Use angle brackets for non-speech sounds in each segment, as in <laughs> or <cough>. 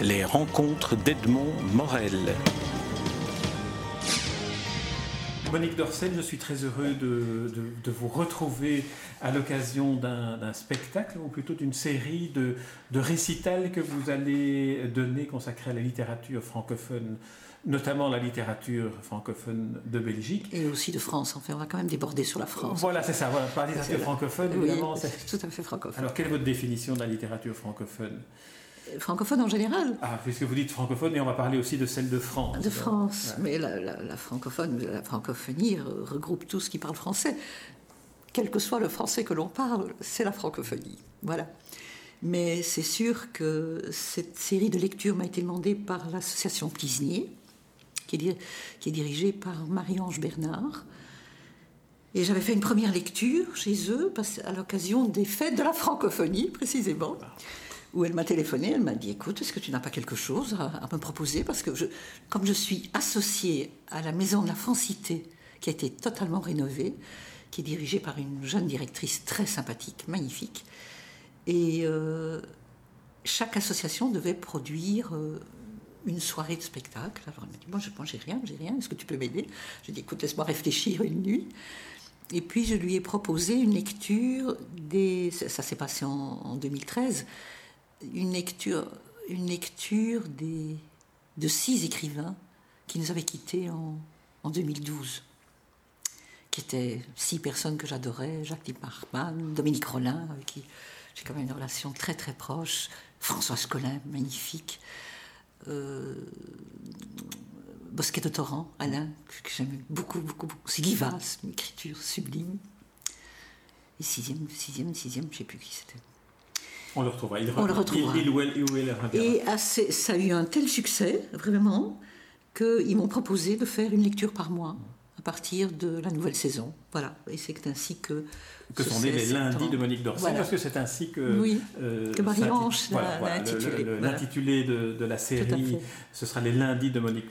Les rencontres d'Edmond Morel. Monique Dorcel, je suis très heureux de, vous retrouver à l'occasion d'un spectacle, ou plutôt d'une série de, de récitals que vous allez donner consacrés à la littérature francophone notamment la littérature francophone de Belgique. Et aussi de France, enfin, on va quand même déborder sur la France. Voilà, c'est ça, voilà, par littérature francophone, évidemment. tout à fait francophone. Alors, quelle est votre définition de la littérature francophone? Francophone en général. Ah, puisque vous dites francophone, et on va parler aussi de celle de France. De France, mais la, francophone, la francophonie regroupe tout ce qui parle français. Quel que soit le français que l'on parle, c'est la francophonie. Voilà. Mais c'est sûr que cette série de lectures m'a été demandée par l'association Plisnier, qui est, qui est dirigée par Marie-Ange Bernard. Et j'avais fait une première lecture chez eux à l'occasion des fêtes de la francophonie, précisément où elle m'a téléphoné, elle m'a dit écoute, est-ce que tu n'as pas quelque chose à, me proposer? Parce que je, comme je suis associée à la Maison de la Francité, qui a été totalement rénovée, qui est dirigée par une jeune directrice très sympathique, magnifique, et euh, chaque association devait produire euh, une soirée de spectacle. Alors elle m'a dit moi, je pense j'ai rien, j'ai rien, est-ce que tu peux m'aider? J'ai dit écoute, laisse-moi réfléchir une nuit. Et puis je lui ai proposé une lecture des. Ça, s'est passé en 2013 une lecture, une lecture des, de six écrivains qui nous avaient quittés en, en 2012, qui étaient six personnes que j'adorais, Jacques Parkman, Dominique Rollin, avec qui j'ai quand même une relation très très proche, François Collin, magnifique, euh, Bosquet de Torrent, Alain, que j'aime beaucoup, beaucoup, beaucoup. C'est Guy une écriture sublime. Et sixième, sixième, sixième, je ne sais plus qui c'était. On le retrouvera. Il, on le retrouvera. Et ça a eu un tel succès, vraiment, qu'ils m'ont proposé de faire une lecture par mois à partir de la nouvelle saison. Voilà. Et c'est ainsi que que sont nés les lundis de Monique Dorcel, parce que c'est ainsi que, oui, euh, que Marie-Ange l'a intitulé. L'intitulé de, de, la série, ce sera les lundis de Monique,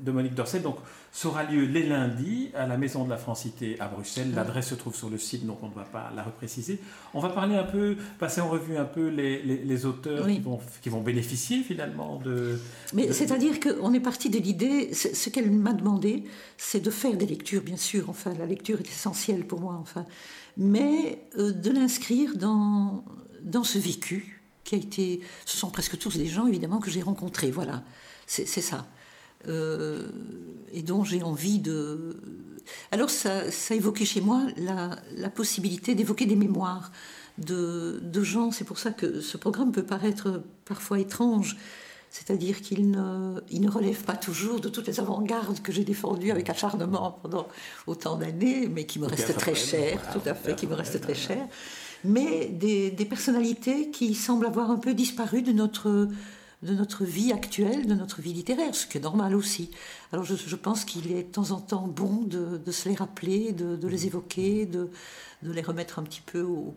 de Monique Dorcel. Donc, ça aura lieu les lundis à la Maison de la Francité à Bruxelles. L'adresse se trouve sur le site, donc on ne va pas la repréciser. On va parler un peu, passer en revue un peu les, les, auteurs qui, vont, qui vont bénéficier finalement de... Mais c'est-à-dire qu'on est parti de l'idée, ce qu'elle m'a demandé, c'est de faire des lectures, bien sûr. Enfin, la lecture essentielle pour moi, enfin mais euh, de l'inscrire dans, dans ce vécu qui a été. Ce sont presque tous des gens, évidemment, que j'ai rencontrés. Voilà, c'est ça. Euh, et dont j'ai envie de. Alors, ça, ça évoquait chez moi la, la possibilité d'évoquer des mémoires de, de gens. C'est pour ça que ce programme peut paraître parfois étrange. C'est-à-dire qu'il ne, il ne relève pas toujours de toutes les avant-gardes que j'ai défendues avec acharnement pendant autant d'années, mais qui me restent très chères, tout à fait, qui me restent très chères. Mais des, des, personnalités qui semblent avoir un peu disparu de notre, de notre vie actuelle, de notre vie littéraire, ce qui est normal aussi. Alors je, je pense qu'il est de temps en temps bon de, de se les rappeler, de, de les évoquer, de, de les remettre un petit peu au,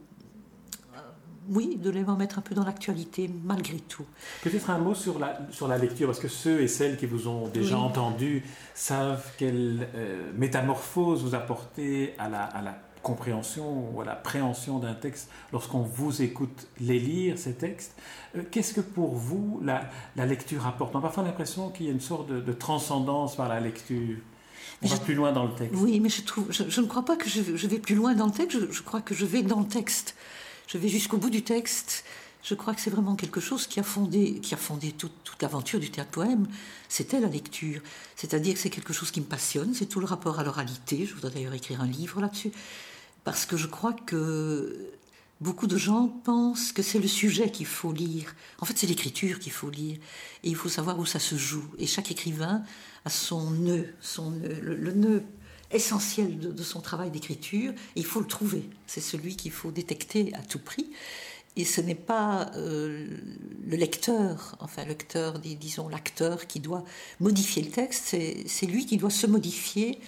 oui, de les mettre un peu dans l'actualité malgré tout. Peut-être un mot sur la, sur la lecture, parce que ceux et celles qui vous ont déjà entendu savent quelle euh, métamorphose vous apportez à la, à la compréhension ou à la préhension d'un texte lorsqu'on vous écoute les lire, ces textes. Euh, qu'est-ce que pour vous la, la lecture apporte? On a parfois l'impression qu'il y a une sorte de, transcendance par la lecture. On va plus loin dans le texte. Oui, mais je, trouve, je, ne crois pas que je, vais plus loin dans le texte, je, je crois que je vais dans le texte je vais jusqu'au bout du texte. Je crois que c'est vraiment quelque chose qui a fondé, qui a fondé toute, l'aventure du théâtre poème. C'était la lecture. C'est-à-dire que c'est quelque chose qui me passionne. C'est tout le rapport à l'oralité. Je voudrais d'ailleurs écrire un livre là-dessus. Parce que je crois que beaucoup de gens pensent que c'est le sujet qu'il faut lire. En fait, c'est l'écriture qu'il faut lire. Et il faut savoir où ça se joue. Et chaque écrivain a son nœud, son le nœud essentiel de, son travail d'écriture. Il faut le trouver. C'est celui qu'il faut détecter à tout prix. Et ce n'est pas euh, le lecteur, enfin le lecteur, disons l'acteur, qui doit modifier le texte, c'est lui qui doit se modifier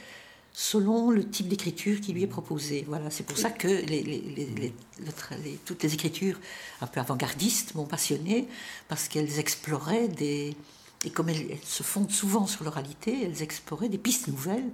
selon le type d'écriture qui lui est proposé. Voilà, c'est pour ça que toutes les écritures un peu avant-gardistes m'ont passionné, parce qu'elles exploraient des... Et comme elles se fondent souvent sur l'oralité, elles exploraient des pistes nouvelles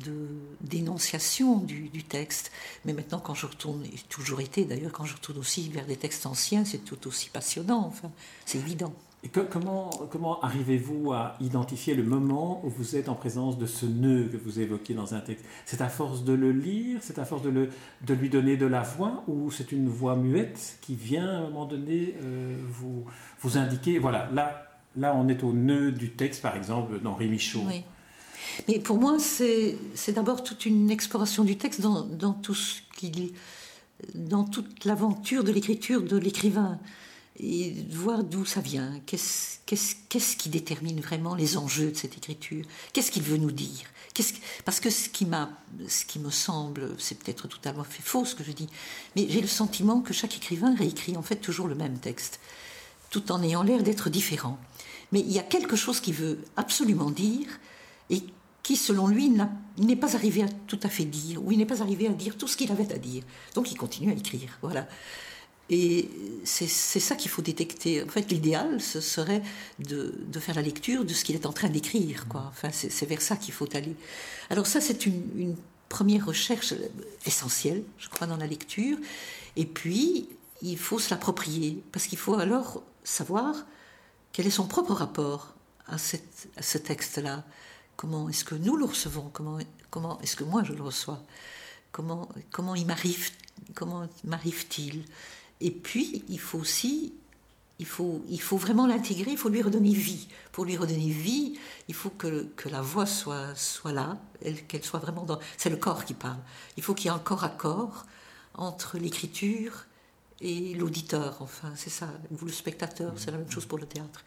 de dénonciation du, texte. Mais maintenant, quand je retourne, toujours été d'ailleurs, quand je retourne aussi vers des textes anciens, c'est tout aussi passionnant, enfin, c'est évident. Et comment, comment arrivez-vous à identifier le moment où vous êtes en présence de ce nœud que vous évoquez dans un texte? C'est à force de le lire, c'est à force de, le, de lui donner de la voix, ou c'est une voix muette qui vient à un moment donné euh, vous, vous indiquer, voilà, là, là on est au nœud du texte, par exemple, d'Henri Michaud. Oui. Mais pour moi, c'est d'abord toute une exploration du texte dans, tout ce qu'il dans toute l'aventure de l'écriture de l'écrivain et voir d'où ça vient, qu'est-ce qu'est-ce qui détermine vraiment les enjeux de cette écriture, qu'est-ce qu'il veut nous dire. parce que ce qui, ce qui me semble, c'est peut-être totalement fait faux ce que je dis, mais j'ai le sentiment que chaque écrivain réécrit en fait toujours le même texte, tout en ayant l'air d'être différent. Mais il y a quelque chose qu'il veut absolument dire et qui, selon lui, n'est pas arrivé à tout à fait dire, ou il n'est pas arrivé à dire tout ce qu'il avait à dire. Donc il continue à écrire. Voilà. Et c'est ça qu'il faut détecter. En fait, l'idéal, ce serait de, faire la lecture de ce qu'il est en train d'écrire. Enfin, c'est vers ça qu'il faut aller. Alors ça, c'est une, première recherche essentielle, je crois, dans la lecture. Et puis, il faut se l'approprier, parce qu'il faut alors savoir quel est son propre rapport à, à ce texte-là. Comment est-ce que nous le recevons Comment, comment est-ce que moi je le reçois Comment, comment il m'arrive Comment m'arrive-t-il? Et puis, il faut aussi, il faut, il faut vraiment l'intégrer, il faut lui redonner vie. Pour lui redonner vie, il faut que, que la voix soit, soit là, qu'elle soit vraiment dans... C'est le corps qui parle. Il faut qu'il y ait un corps à corps entre l'écriture et l'auditeur, enfin, c'est ça, ou le spectateur, c'est la même chose pour le théâtre.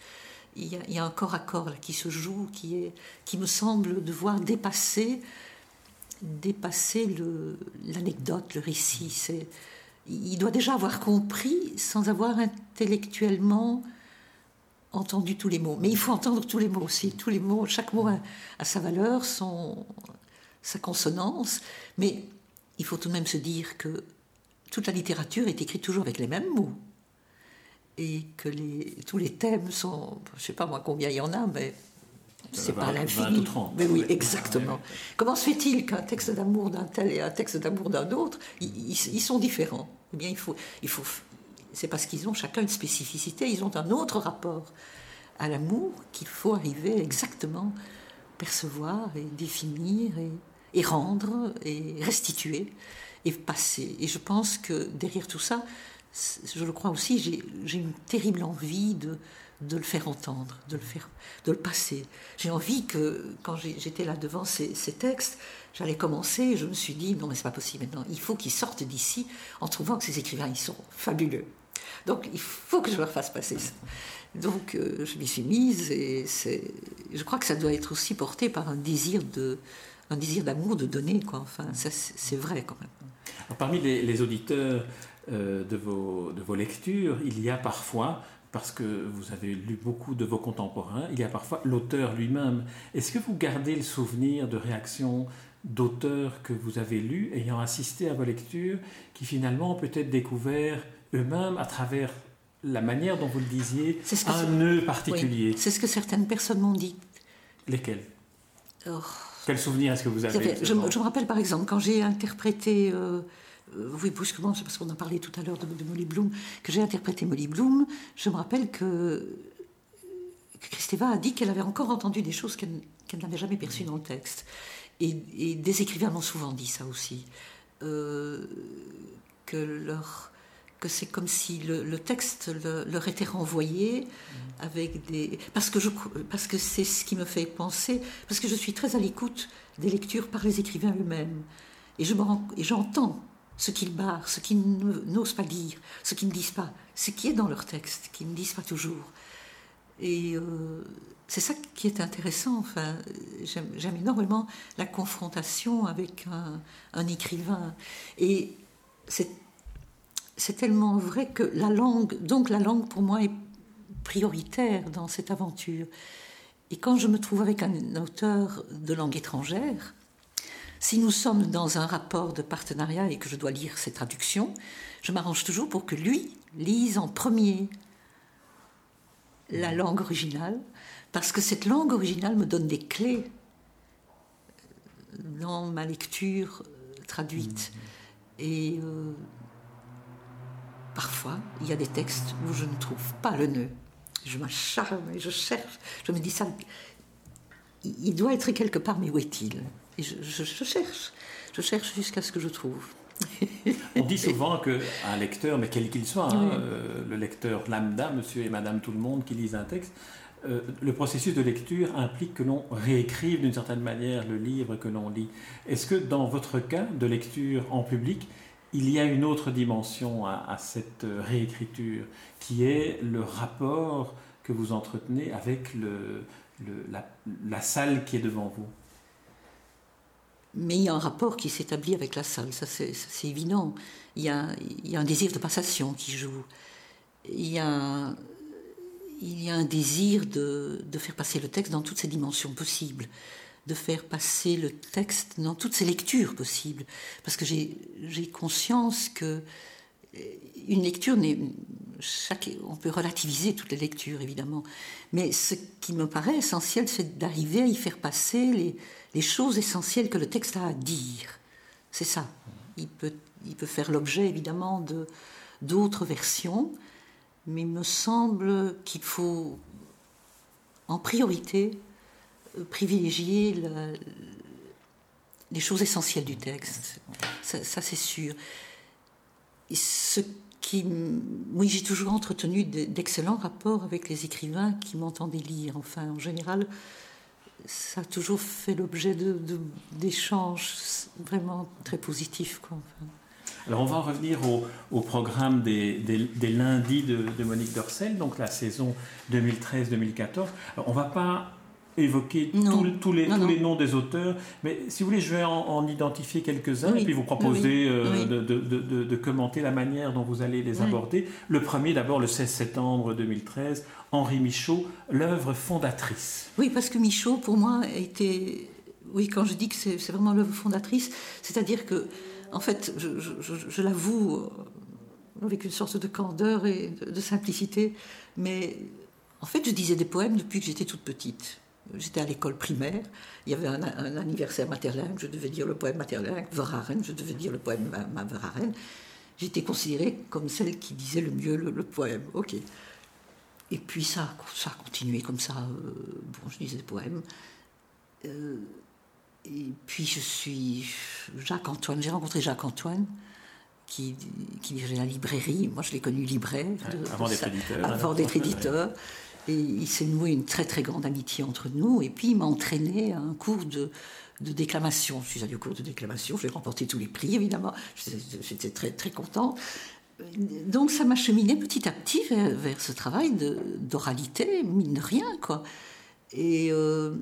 Il y, a, a un corps à corps là, qui se joue, qui, me semble devoir dépasser, dépasser l'anecdote, le, récit. C'est il doit déjà avoir compris sans avoir intellectuellement entendu tous les mots. Mais il faut entendre tous les mots aussi. Tous les mots, chaque mot a, sa valeur, son, sa consonance. Mais il faut tout de même se dire que toute la littérature est écrite toujours avec les mêmes mots. Et que les, tous les thèmes sont, je ne sais pas moi combien il y en a, mais c'est pas l'infini. Mais oui, exactement. Comment se fait-il qu'un texte d'amour d'un tel et un texte d'amour d'un autre, ils, sont différents? Eh bien, il faut, il faut, c'est parce qu'ils ont chacun une spécificité, ils ont un autre rapport à l'amour qu'il faut arriver exactement percevoir et définir et, rendre et restituer et passer. Et je pense que derrière tout ça, je le crois aussi, j'ai une terrible envie de, le faire entendre, de le faire, de le passer. J'ai envie que, quand j'étais là devant ces, textes, j'allais commencer, je me suis dit, non mais c'est pas possible maintenant, il faut qu'ils sortent d'ici en trouvant que ces écrivains, ils sont fabuleux. Donc il faut que je leur fasse passer ça. Donc euh, je m'y suis mise, et je crois que ça doit être aussi porté par un désir de un désir d'amour, de donner, quoi. Enfin, c'est vrai quand même. parmi les, auditeurs de, vos, de vos lectures, il y a parfois parce que vous avez lu beaucoup de vos contemporains, il y a parfois l'auteur lui-même. Est-ce que vous gardez le souvenir de réactions d'auteurs que vous avez lus, ayant assisté à vos lectures, qui finalement ont peut-être découvert eux-mêmes à travers la manière dont vous le disiez, un nœud particulier? C'est ce que certaines personnes m'ont dit. Lesquelles? Oh. Quel souvenir est-ce que vous avez je, me rappelle par exemple quand j'ai interprété euh, euh, oui, brusquement, c'est parce qu'on a parlé tout à l'heure de, Molly Bloom, que j'ai interprété Molly Bloom, je me rappelle que, que Christeva a dit qu'elle avait encore entendu des choses qu'elle n'avait jamais perçues dans le texte. Et, des écrivains m'ont souvent dit ça aussi. Euh, que c'est comme si le, texte leur était renvoyé avec des parce que je parce que c'est ce qui me fait penser parce que je suis très à l'écoute des lectures par les écrivains eux-mêmes et je et j'entends ce qu'ils barrent, ce qu'ils n'osent pas dire, ce qu'ils ne disent pas, ce qui est dans leur texte, qu'ils ne disent pas toujours. Et euh, c'est ça qui est intéressant. Enfin, j'aime énormément la confrontation avec un, écrivain. Et c'est tellement vrai que la langue, donc la langue pour moi est prioritaire dans cette aventure. Et quand je me trouve avec un auteur de langue étrangère, si nous sommes dans un rapport de partenariat et que je dois lire ses traductions, je m'arrange toujours pour que lui lise en premier la langue originale, parce que cette langue originale me donne des clés dans ma lecture euh, traduite. Et euh, parfois, il y a des textes où je ne trouve pas le nœud. Je m'acharne et je cherche. Je me dis ça. Il doit être quelque part, mais où est-il? Et je, cherche. Je cherche jusqu'à ce que je trouve. <laughs> On dit souvent qu'un lecteur, mais quel qu'il soit, hein, euh, le lecteur lambda, monsieur et madame tout le monde qui lisent un texte, euh, le processus de lecture implique que l'on réécrive d'une certaine manière le livre que l'on lit. Est-ce que dans votre cas de lecture en public, il y a une autre dimension à, cette réécriture, qui est le rapport que vous entretenez avec la, salle qui est devant vous? Mais il y a un rapport qui s'établit avec la salle, ça c'est évident. Il y, a, il y, a, un désir de passation qui joue. Il y a, il y a un désir de, de, faire passer le texte dans toutes ses dimensions possibles, de faire passer le texte dans toutes ses lectures possibles. Parce que j'ai conscience que euh, une lecture n'est. On peut relativiser toutes les lectures, évidemment. Mais ce qui me paraît essentiel, c'est d'arriver à y faire passer les, choses essentielles que le texte a à dire. C'est ça. Il peut, faire l'objet, évidemment, d'autres versions mais il me semble qu'il faut en priorité privilégier les choses essentielles du texte. Ça, c'est sûr. Et ce qui, oui, j'ai toujours entretenu d'excellents rapports avec les écrivains qui m'entendaient lire. Enfin, en général, ça a toujours fait l'objet d'échanges vraiment très positifs. Alors on va revenir au, programme des, lundis de, Monique Dorcel, donc la saison 2013-2014. On ne va pas évoquer tous les, les, noms des auteurs, mais si vous voulez, je vais en, identifier quelques-uns et puis vous proposer euh, de, commenter la manière dont vous allez les aborder. Le premier, d'abord, le 16 septembre 2013, Henri Michaud, l'œuvre fondatrice. Oui, parce que Michaud, pour moi, a été... Oui, quand je dis que c'est vraiment l'œuvre fondatrice, c'est-à-dire que en fait, je, l'avoue euh, avec une sorte de candeur et de, simplicité, mais en fait, je disais des poèmes depuis que j'étais toute petite. J'étais à l'école primaire, il y avait un, anniversaire materlingue, je devais dire le poème materlingue, Verhaeren, je devais dire le poème ma, Verhaeren. J'étais considérée comme celle qui disait le mieux le, poème. Ok. Et puis ça, ça a continué comme ça. Euh, bon, je disais des poèmes. Euh, et puis je suis Jacques-Antoine, j'ai rencontré Jacques-Antoine qui, qui, dirigeait la librairie. Moi je l'ai connu libraire. avant d'être éditeur. Avant d'être éditeur. Il s'est noué une très très grande amitié entre nous. Et puis il m'a entraîné à un cours de, déclamation. Je suis allée au cours de déclamation, j'ai remporté tous les prix évidemment. J'étais très très contente. Donc ça m'a cheminé petit à petit vers, ce travail d'oralité, mine de rien quoi. Et euh,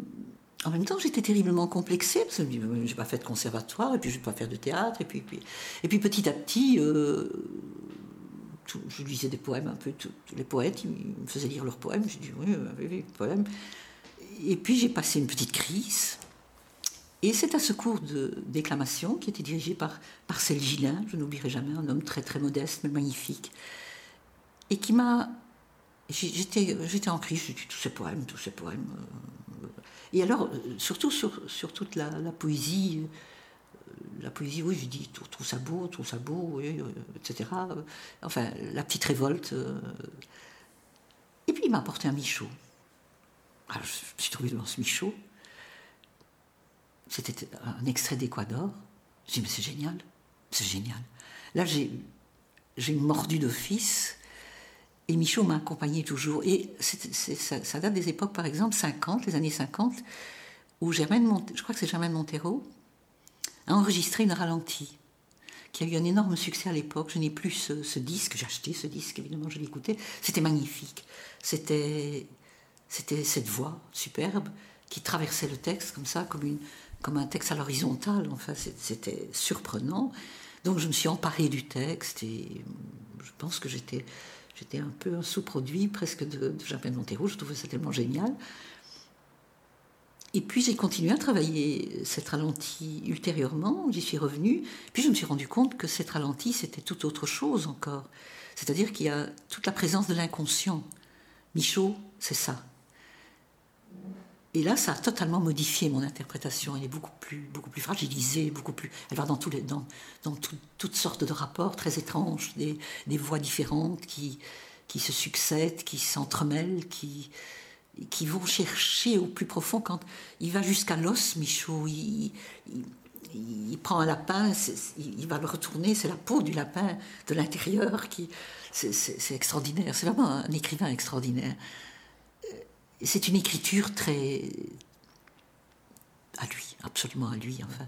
en même temps, j'étais terriblement complexée, parce que je n'ai pas fait de conservatoire, et puis je vais pas faire de théâtre, et puis, puis petit à petit, euh, je lisais des poèmes un peu, tous les poètes, ils me faisaient lire leurs poèmes, j'ai dit oui, oui, oui, poèmes. Et puis j'ai passé une petite crise, et c'est à ce cours de déclamation qui était dirigé par Marcel Gillin, je n'oublierai jamais, un homme très très modeste mais magnifique, et qui m'a... J'étais, en crise, j'ai dit tous ces poèmes, tous ces poèmes. Euh, et alors, euh, surtout sur, toute la, poésie, la poésie, oui, je dis, tout, tout ça beau, tout ça beau, oui, euh, etc. Enfin, la petite révolte. Et puis il m'a apporté un Michaud. Alors je suis tombée devant ce Michaud. C'était un extrait d'Équador. J'ai dit, mais c'est génial, c'est génial. Là, j'ai mordu d'office et Michaud m'a accompagné toujours. Et ça, date des époques, par exemple, 50, les années 50, où Germaine, je crois que c'est Germaine Montero, a enregistré une ralentie, qui a eu un énorme succès à l'époque. Je n'ai plus ce, disque, j'ai acheté ce disque, évidemment, je écouté. C'était magnifique. C'était, cette voix superbe qui traversait le texte comme ça, comme, un texte à l'horizontale. Enfin, c'était surprenant. Donc je me suis emparée du texte et je pense que j'étais un peu un sous-produit presque de, de Jean Montero, je trouvais ça tellement génial. Et puis j'ai continué à travailler cette ralenti ultérieurement, j'y suis revenue, puis je me suis rendu compte que cette ralenti c'était tout autre chose encore. C'est-à-dire qu'il y a toute la présence de l'inconscient. Michaud, c'est ça. Et là, ça a totalement modifié mon interprétation. Elle est beaucoup plus, beaucoup plus fragilisée, beaucoup plus. Elle va dans, dans toutes sortes de rapports très étranges, des, des voix différentes qui, qui se succèdent, qui s'entremêlent, qui, qui vont chercher au plus profond quand il va jusqu'à l'os, Michaud. Il, prend un lapin, il va le retourner, c'est la peau du lapin de l'intérieur qui. C'est extraordinaire, c'est vraiment un écrivain extraordinaire. C'est une écriture très. à lui, absolument à lui, enfin.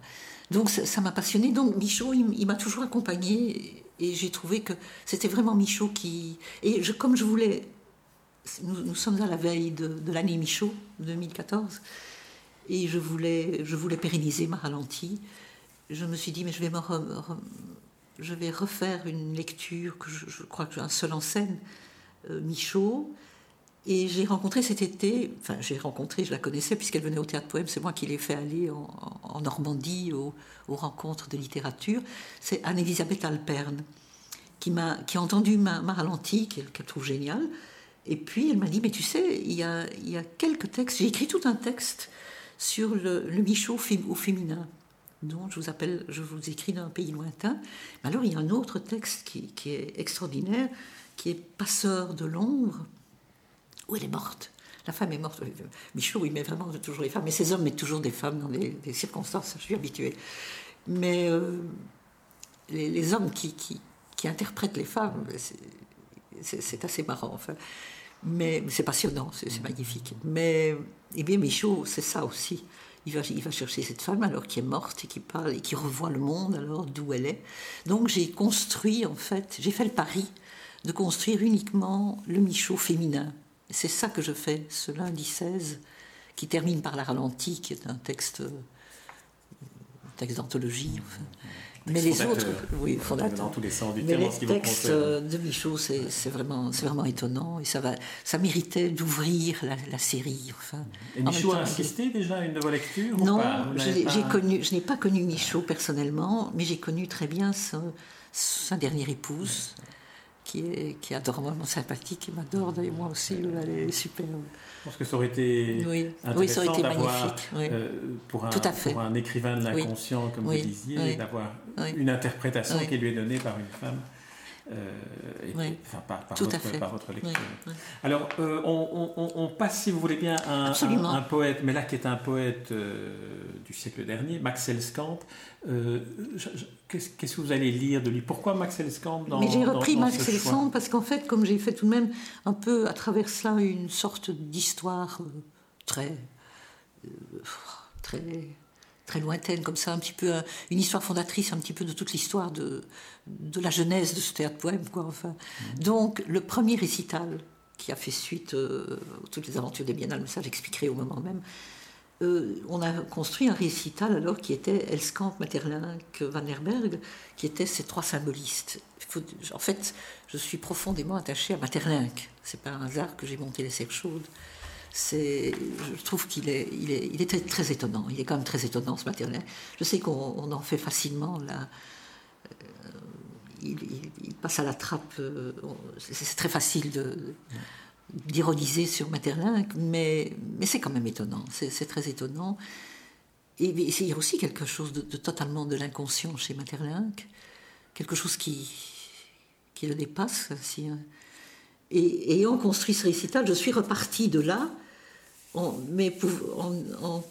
Donc ça m'a passionné. Donc Michaud, il, m'a toujours accompagné et j'ai trouvé que c'était vraiment Michaud qui. Et comme je voulais nous, sommes à la veille de, l'année Michaud, 2014, et je voulais, je voulais pérenniser ma ralentie. Je me suis dit, mais je vais, je vais refaire une lecture que je, crois que j'ai un seul en scène, euh, Michaud. Et j'ai rencontré cet été, enfin j'ai rencontré, je la connaissais puisqu'elle venait au théâtre poème, c'est moi qui l'ai fait aller en, Normandie aux, rencontres de littérature. C'est Anne-Elisabeth Alperne qui, qui a entendu ma, ma ralentie, qu'elle trouve géniale, et puis elle m'a dit, mais tu sais, il y a, il y a quelques textes, j'ai écrit tout un texte sur le, le Michaud au féminin, dont je vous appelle, je vous écris d'un pays lointain. Mais alors il y a un autre texte qui, qui est extraordinaire, qui est Passeur de l'ombre, où elle est morte. La femme est morte. Michaud, il met vraiment toujours les femmes, mais ces hommes mettent toujours des femmes dans des, circonstances, je suis habituée. Mais euh, les, les, hommes qui, qui, qui, interprètent les femmes, c'est assez marrant. Enfin. Mais c'est passionnant, c'est magnifique. Mais, eh bien, Michaud, c'est ça aussi. Il va, chercher cette femme alors qui est morte et qui parle et qui revoit le monde alors d'où elle est. Donc j'ai construit en fait, j'ai fait le pari de construire uniquement le Michaud féminin. C'est ça que je fais ce lundi 16, qui termine par la ralentie, qui est un texte, un texte d'anthologie. Mais les autres, oui, fondateurs. Dans tous les sens du Mais les textes de Michaud, c'est vraiment, vraiment étonnant et ça, va, ça méritait d'ouvrir la, série. Enfin, et Michaud a assisté déjà à une de vos lectures Non, j'ai connu, je n'ai pas connu Michaud personnellement, mais j'ai connu très bien sa dernière épouse qui est, qui est adorablement sympathique, et m'adore, d'ailleurs moi aussi, elle est super. Je pense que ça aurait été oui. intéressant oui, d'avoir, euh, pour, un, pour un écrivain de l'inconscient, comme vous disiez, d'avoir une interprétation qui lui est donnée par une femme. Euh, enfin, par, votre, par, votre, lecture. Alors, euh, on, on, on, passe, si vous voulez bien, un, un, poète, mais là qui est un poète euh, du siècle dernier, Max Elskamp. Qu'est-ce que vous allez lire de lui? Pourquoi Max Elskamp dans Mais j'ai repris Max Elskamp parce qu'en fait, comme j'ai fait tout de même un peu à travers cela une sorte d'histoire très, très très lointaine, comme ça, un petit peu une histoire fondatrice, un petit peu de toute l'histoire de, de la genèse de ce théâtre poème, quoi. Enfin, mmh. donc le premier récital qui a fait suite euh, à toutes les aventures des biennales, mais ça j'expliquerai au moment même. Euh, on a construit un récital alors qui était Elskamp, Maeterlinck, Van Herberg, qui étaient ces trois symbolistes. en fait, je suis profondément attachée à Maeterlinck. C'est pas un hasard que j'ai monté les cercles chaudes je trouve qu'il est, très, étonnant. Il est quand même très étonnant ce matériel. Je sais qu'on en fait facilement. Euh, il, passe à la trappe. Euh, c'est très facile de d'ironiser sur Materlinck, mais, mais c'est quand même étonnant. C'est très étonnant. Il y a aussi quelque chose de, totalement de l'inconscient chez Materlinck, quelque chose qui, le dépasse. Hein. et ayant construit ce récital, je suis repartie de là mais en,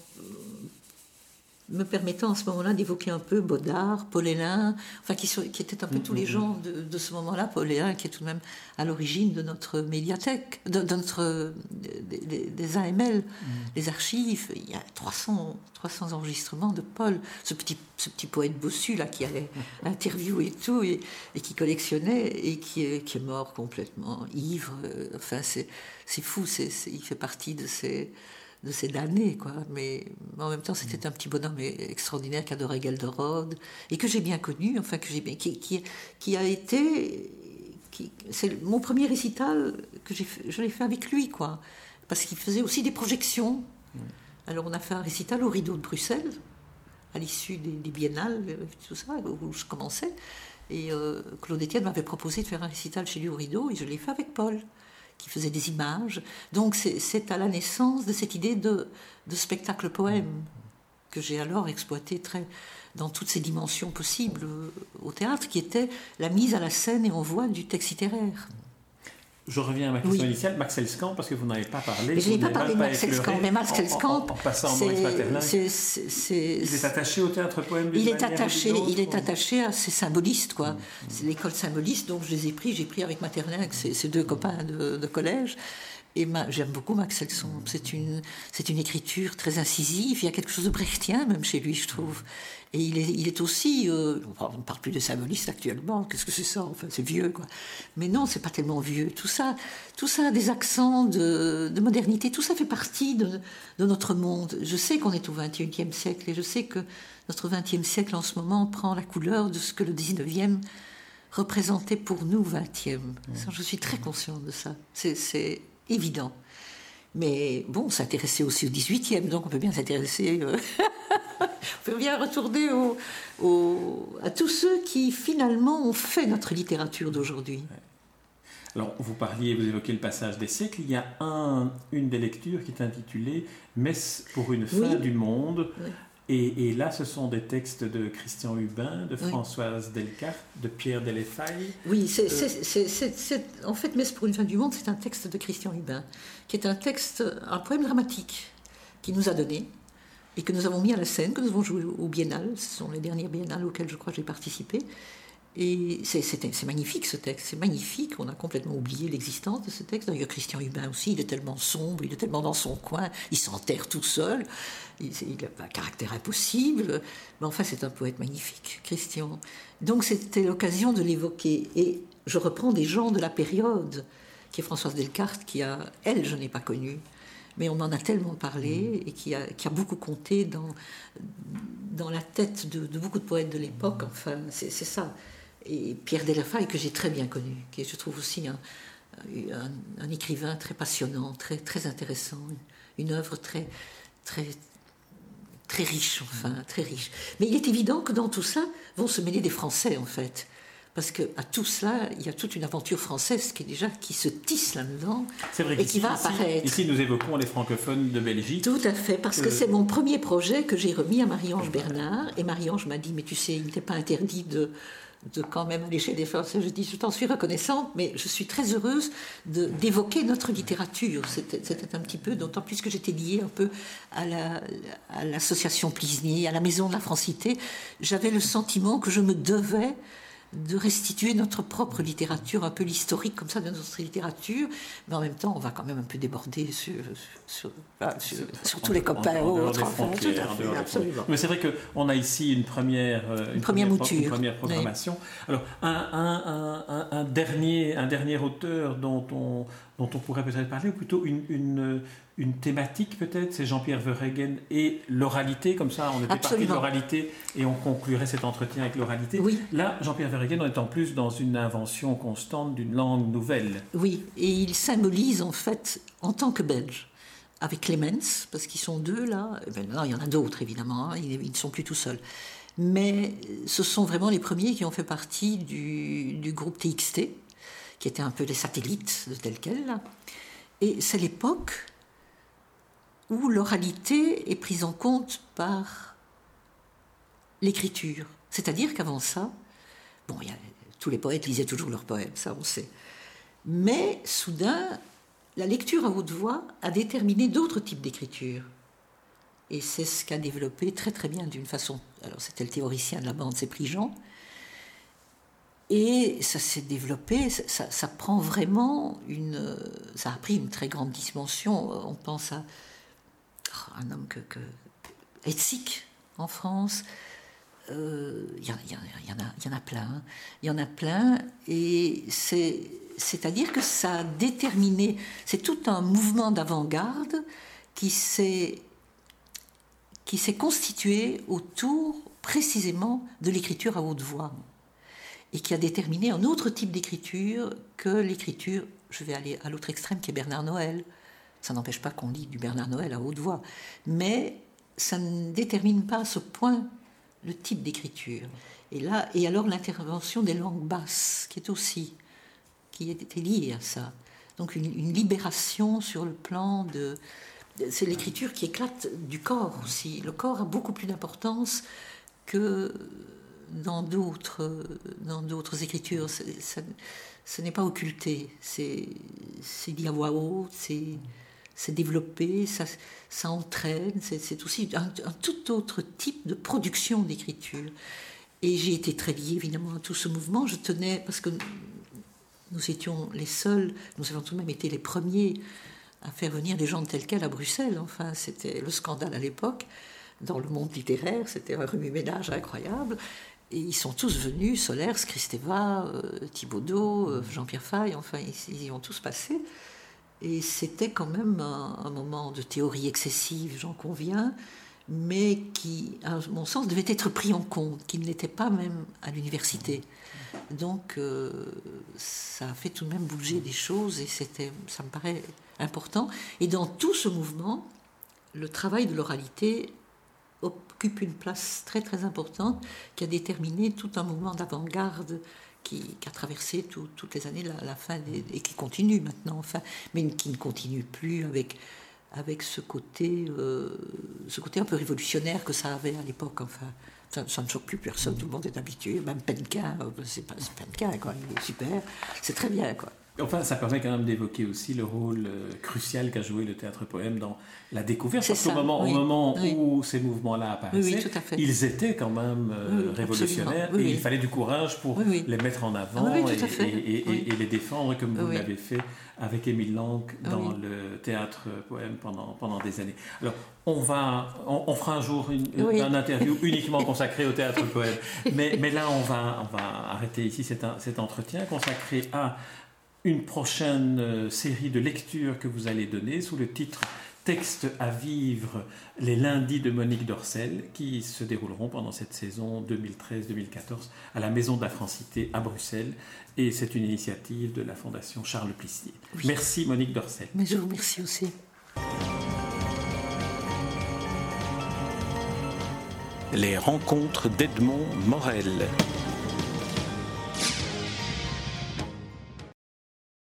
me permettant à ce moment-là d'évoquer un peu Baudard, Paul Hélin, enfin qui, qui étaient un peu tous les mm-hmm. gens de, ce moment-là. Paul Hélin qui est tout de même à l'origine de notre médiathèque, de, notre, des, AML, mm. les archives. Il y a 300, 300 enregistrements de Paul, ce petit, ce petit poète bossu là qui allait <laughs> interviewer et tout, et, qui collectionnait et qui est, qui est mort complètement ivre. Enfin, c'est fou, c'est il fait partie de ces de ces damnés, quoi. Mais, en même temps, c'était un petit bonhomme extraordinaire qui adorait Gelderode et que j'ai bien connu, enfin, que j'ai bien, qui, qui, a été, c'est mon premier récital que j'ai, je l'ai fait avec lui, quoi, parce qu'il faisait aussi des projections. Alors, on a fait un récital au Rideau de Bruxelles à l'issue des, biennales, tout ça, où je commençais. Et euh, Claude Etienne m'avait proposé de faire un récital chez lui au Rideau, et je l'ai fait avec Paul qui faisait des images. Donc c'est à la naissance de cette idée de, de spectacle poème que j'ai alors exploité très, dans toutes ses dimensions possibles au théâtre, qui était la mise à la scène et en voix du texte littéraire. Je reviens à ma question initiale, Max Elskamp, parce que vous n'avez pas parlé. je n'ai pas parlé de Max Elskamp, mais Max Elskamp, il est attaché au théâtre poème. Il est attaché, il est attaché à ces symbolistes, quoi. Mm. C'est l'école symboliste, donc je les ai pris, j'ai pris avec Materlin, ces deux copains de, collège. Et j'aime beaucoup Max Elskamp. C'est une, c'est une écriture très incisive. Il y a quelque chose de brechtien même chez lui, je trouve. Et il est, il est aussi, euh, on ne parle plus de symboliste actuellement, qu'est-ce que c'est ça Enfin, c'est vieux, quoi. Mais non, c'est pas tellement vieux. Tout ça, tout ça a des accents de, modernité, tout ça fait partie de, notre monde. Je sais qu'on est au XXIe siècle et je sais que notre XXe siècle en ce moment prend la couleur de ce que le XIXe représentait pour nous XXe. Je suis très consciente de ça. C'est évident. Mais bon, s'intéresser aussi au XVIIIe, donc on peut bien s'intéresser. Euh, <laughs> on peut bien retourner à tous ceux qui finalement ont fait notre littérature d'aujourd'hui. Alors, vous parliez, vous évoquez le passage des siècles. Il y a un, une des lectures qui est intitulée Messe pour une fin du monde. Et, là, ce sont des textes de Christian Hubin, de Françoise Delcart, de Pierre Delefay. Oui, c'est, euh, en fait, Messe pour une fin du monde, c'est un texte de Christian Hubin, qui est un texte, un poème dramatique qu'il nous a donné, et que nous avons mis à la scène, que nous avons joué au Biennale. Ce sont les dernières biennales auxquelles je crois j'ai participé. Et c'est magnifique ce texte, c'est magnifique. On a complètement oublié l'existence de ce texte. D'ailleurs, Christian Hubin aussi, il est tellement sombre, il est tellement dans son coin, il s'enterre tout seul. Il, a un caractère impossible. Mais enfin, c'est un poète magnifique, Christian. Donc, c'était l'occasion de l'évoquer. Et je reprends des gens de la période, qui est Françoise Delcarte, qui a, elle, je n'ai pas connue mais on en a tellement parlé mm. et qui a, qui a beaucoup compté dans, dans la tête de, beaucoup de poètes de l'époque. Enfin, c'est ça. Et Pierre Delafaye, que j'ai très bien connu, qui est, je trouve aussi un, un, écrivain très passionnant, très, très intéressant, une, œuvre très, très, très riche, enfin, très riche. Mais il est évident que dans tout ça vont se mêler des Français, en fait parce que à tout cela, il y a toute une aventure française qui est déjà qui se tisse là-dedans et qui va apparaître. Ici, nous évoquons les francophones de Belgique. Tout à fait, parce que c'est mon premier projet que j'ai remis à Marie-Ange Bernard, et Marie-Ange m'a dit, mais tu sais, il n'était pas interdit de de quand même aller chez des Français. Je dis, je t'en suis reconnaissante, mais je suis très heureuse d'évoquer notre littérature. C'était un petit peu, d'autant plus que j'étais liée un peu à l'association la, Plisny, à la Maison de la Francité. J'avais le sentiment que je me devais de restituer notre propre littérature, un peu l'historique comme ça de notre littérature, mais en même temps, on va quand même un peu déborder sur, sur, tous les copains autres. Mais c'est vrai qu'on a ici une première, une, première, mouture, une première programmation. Alors, un, un, un, dernier, un dernier auteur dont on, dont on pourrait peut-être parler, ou plutôt une, une, une thématique peut-être, c'est Jean-Pierre Verhegen et l'oralité, comme ça on était parti de l'oralité et on conclurait cet entretien avec l'oralité. Oui. Là, Jean-Pierre Verhegen, on est en plus dans une invention constante d'une langue nouvelle. Oui, et il symbolise en fait, en tant que Belge, avec Clemens, parce qu'ils sont deux là, ben, non, il y en a d'autres évidemment, hein, ils ne sont plus tout seuls. Mais ce sont vraiment les premiers qui ont fait partie du, du groupe TXT, qui était un peu les satellites de tel quel. Là. Et c'est l'époque où l'oralité est prise en compte par l'écriture. C'est-à-dire qu'avant ça, bon, tous les poètes lisaient toujours leurs poèmes, ça on sait. Mais soudain, la lecture à haute voix a déterminé d'autres types d'écriture. Et c'est ce qu'a développé très très bien d'une façon. Alors c'était le théoricien de la bande, c'est Prigent. Et ça s'est développé, ça, prend vraiment une. Ça a pris une très grande dimension. On pense à un homme que, que en France. Il y, en a plein. Il y en a plein. Et c'est-à-dire que ça a déterminé. C'est tout un mouvement d'avant-garde qui s'est qui s'est constitué autour précisément de l'écriture à haute voix et qui a déterminé un autre type d'écriture que l'écriture, je vais aller à l'autre extrême qui est Bernard Noël, ça n'empêche pas qu'on lit du Bernard Noël à haute voix, mais ça ne détermine pas à ce point le type d'écriture. Et là, et alors l'intervention des langues basses, qui est aussi, qui était liée à ça. Donc une, libération sur le plan de, c'est l'écriture qui éclate du corps aussi. Le corps a beaucoup plus d'importance que dans d'autres, dans d'autres écritures, ce n'est pas occulté, c'est, dit à voix haute, c'est, développé, ça, ça entraîne, c'est, aussi un, tout autre type de production d'écriture. Et j'ai été très liée évidemment à tout ce mouvement. Je tenais, parce que nous étions les seuls, nous avons tout de même été les premiers à faire venir des gens de tel quel à Bruxelles. Enfin, c'était le scandale à l'époque. Dans le monde littéraire, c'était un remue-ménage incroyable. Et ils sont tous venus, Solers, Christeva, euh, Thibaudot, euh, Jean-Pierre Fay, enfin, ils, y ont tous passé. Et c'était quand même un, moment de théorie excessive, j'en conviens, mais qui, à mon sens, devait être pris en compte, qui ne l'était pas même à l'université. Donc, euh, ça a fait tout de même bouger des choses et c'était, ça me paraît important. Et dans tout ce mouvement, le travail de l'oralité occupe une place très très importante qui a déterminé tout un mouvement d'avant-garde qui, a traversé toutes les années la, fin et qui continue maintenant, enfin, mais qui ne continue plus avec avec ce côté, euh, ce côté un peu révolutionnaire que ça avait à l'époque. Enfin, ça, ne choque plus personne, tout le monde est habitué. Même Penka, euh, c'est pas Penka, quoi. Il est super, c'est très bien, quoi. Enfin, ça permet quand même d'évoquer aussi le rôle euh, crucial qu'a joué le théâtre poème dans la découverte. Parce qu'au moment, au moment où ces mouvements-là apparaissaient, ils étaient quand même euh, révolutionnaires et il fallait du courage pour les mettre en avant ah et, et, les défendre comme vous l'avez fait avec Émile Lang dans le théâtre poème pendant, pendant des années. Alors, on, va, on, fera un jour une, un interview <laughs> uniquement consacré au théâtre poème. Mais, mais là, on va, on va arrêter ici cet, cet entretien consacré à une prochaine euh, série de lectures que vous allez donner sous le titre Texte à vivre les lundis de Monique Dorcel qui se dérouleront pendant cette saison 2013-2014 à la Maison de la Francité à Bruxelles. Et c'est une initiative de la Fondation Charles Plissier. Merci Monique Dorcel. Mais je vous remercie aussi. Les rencontres d'Edmond Morel.